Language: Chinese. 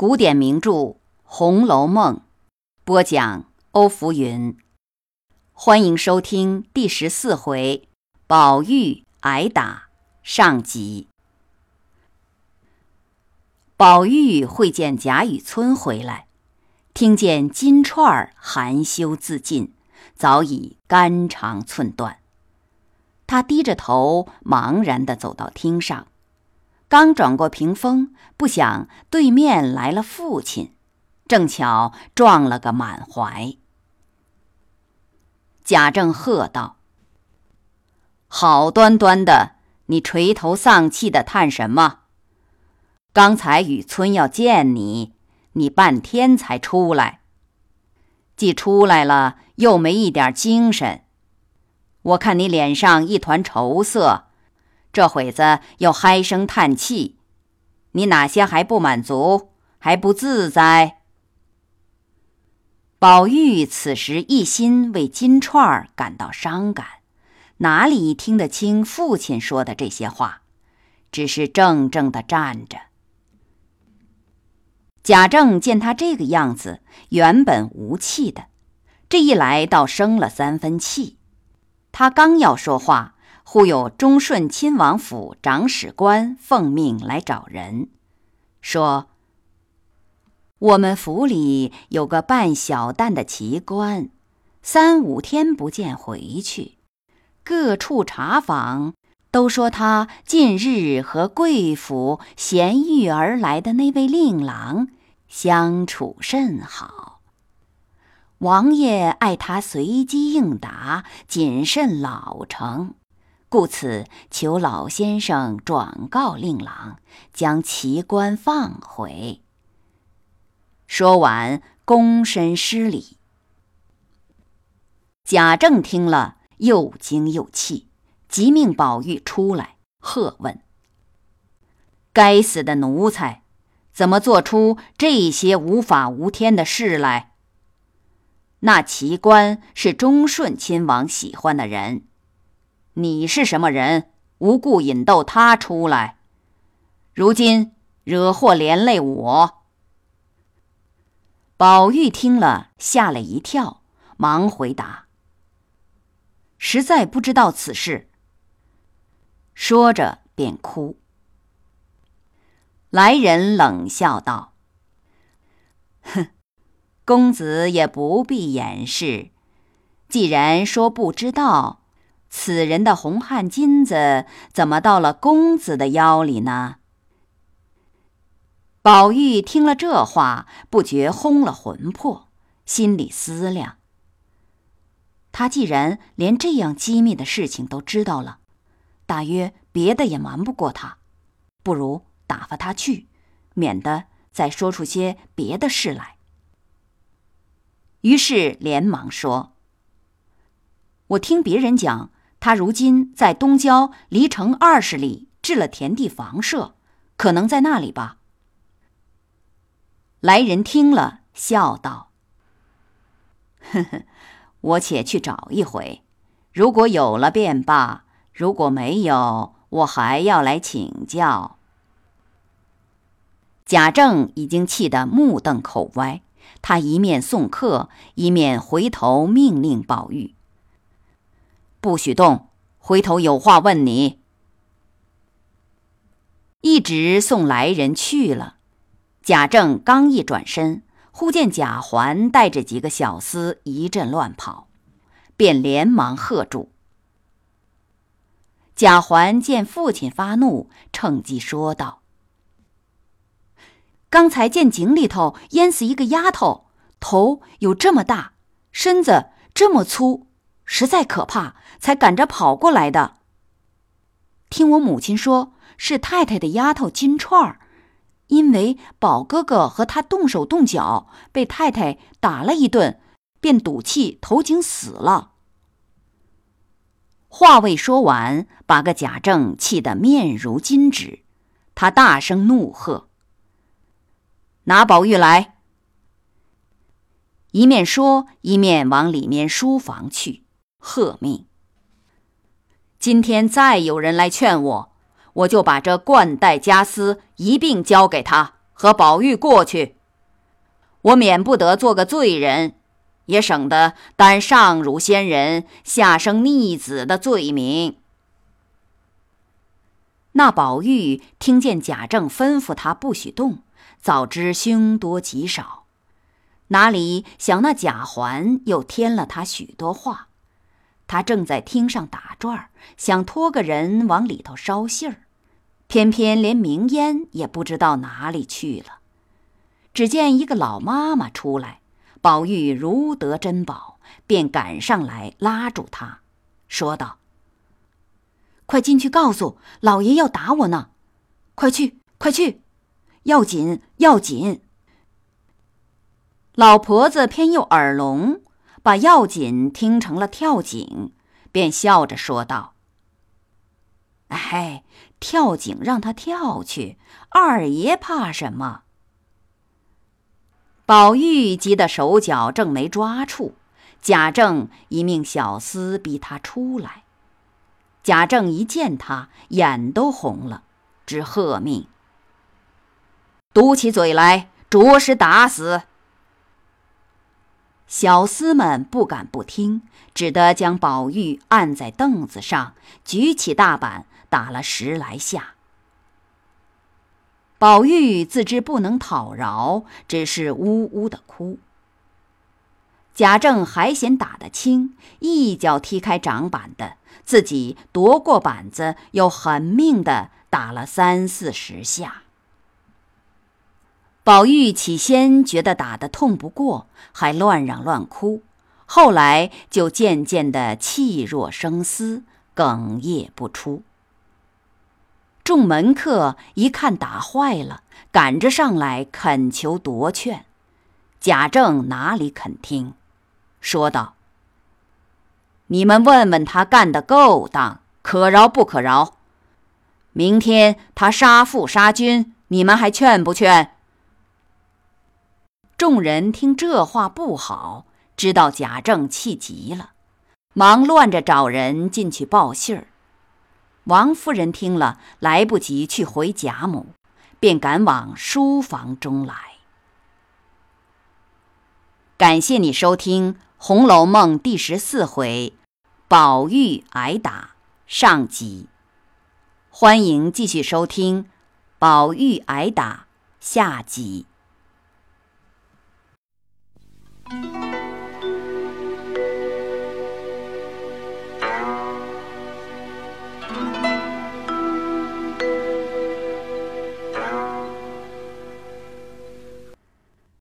古典名著《红楼梦》，播讲欧福云。欢迎收听第十四回宝玉挨打上集。宝玉会见贾雨村回来，听见金钏儿含羞自尽，早已肝肠寸断。他低着头，茫然地走到厅上。刚转过屏风，不想对面来了父亲，正巧撞了个满怀。贾政喝道：“好端端的，你垂头丧气的叹什么？刚才雨村要见你，你半天才出来。既出来了，又没一点精神。我看你脸上一团愁色。”这会子又唉声叹气，你哪些还不满足，还不自在？宝玉此时一心为金钏儿感到伤感，哪里听得清父亲说的这些话？只是怔怔的站着。贾政见他这个样子，原本无气的，这一来倒生了三分气。他刚要说话。忽有忠顺亲王府长史官奉命来找人，说：“我们府里有个办小旦的奇官，三五天不见回去，各处查访，都说他近日和贵府衔玉而来的那位令郎相处甚好。王爷爱他随机应答，谨慎老成。”故此，求老先生转告令郎，将奇官放回。说完，躬身施礼。贾政听了，又惊又气，急命宝玉出来，喝问：“该死的奴才，怎么做出这些无法无天的事来？那奇官是忠顺亲王喜欢的人。”你是什么人？无故引逗他出来，如今惹祸连累我。宝玉听了，吓了一跳，忙回答：“实在不知道此事。”说着便哭。来人冷笑道：“哼，公子也不必掩饰，既然说不知道。”此人的红汗金子怎么到了公子的腰里呢？宝玉听了这话，不觉轰了魂魄，心里思量：他既然连这样机密的事情都知道了，大约别的也瞒不过他，不如打发他去，免得再说出些别的事来。于是连忙说：“我听别人讲。”他如今在东郊，离城二十里，置了田地房舍，可能在那里吧。来人听了，笑道：“呵呵，我且去找一回，如果有了便罢；如果没有，我还要来请教。”贾政已经气得目瞪口歪，他一面送客，一面回头命令宝玉。不许动！回头有话问你。一直送来人去了。贾政刚一转身，忽见贾环带着几个小厮一阵乱跑，便连忙喝住。贾环见父亲发怒，趁机说道：“刚才见井里头淹死一个丫头，头有这么大，身子这么粗。”实在可怕，才赶着跑过来的。听我母亲说，是太太的丫头金钏儿，因为宝哥哥和她动手动脚，被太太打了一顿，便赌气投井死了。话未说完，把个贾政气得面如金纸，他大声怒喝：“拿宝玉来！”一面说，一面往里面书房去。喝命！今天再有人来劝我，我就把这冠带家私一并交给他，和宝玉过去，我免不得做个罪人，也省得担上辱先人、下生逆子的罪名。”那宝玉听见贾政吩咐他不许动，早知凶多吉少，哪里想那贾环又添了他许多话。他正在厅上打转，想托个人往里头捎信儿，偏偏连明烟也不知道哪里去了。只见一个老妈妈出来，宝玉如得珍宝，便赶上来拉住他，说道。快进去告诉老爷要打我呢！快去，快去，要紧，要紧！老婆子偏又耳聋，把“要紧”听成了跳井，便笑着说道：“哎，跳井让他跳去，二爷怕什么？”宝玉急得手脚正没抓处，贾政一命小厮逼他出来。贾政一见他，眼都红了，只喝命：“嘟起嘴来，着实打死！”小厮们不敢不听，只得将宝玉按在凳子上，举起大板打了十来下。宝玉自知不能讨饶，只是呜呜的哭。贾政还嫌打得轻，一脚踢开掌板的，自己夺过板子，又狠命的打了三四十下。宝玉起先觉得打得痛不过，还乱嚷乱哭，后来就渐渐的气若生丝，哽咽不出。众门客一看打坏了，赶着上来恳求夺劝，贾政哪里肯听。说道：“你们问问他干得够当，可饶不可饶？明天他杀父杀君，你们还劝不劝？”众人听这话不好，知道贾政气急了，忙乱着找人进去报信儿。王夫人听了，来不及去回贾母，便赶往书房中来。感谢你收听。《红楼梦》第十四回，宝玉挨打上集，欢迎继续收听宝玉挨打下集。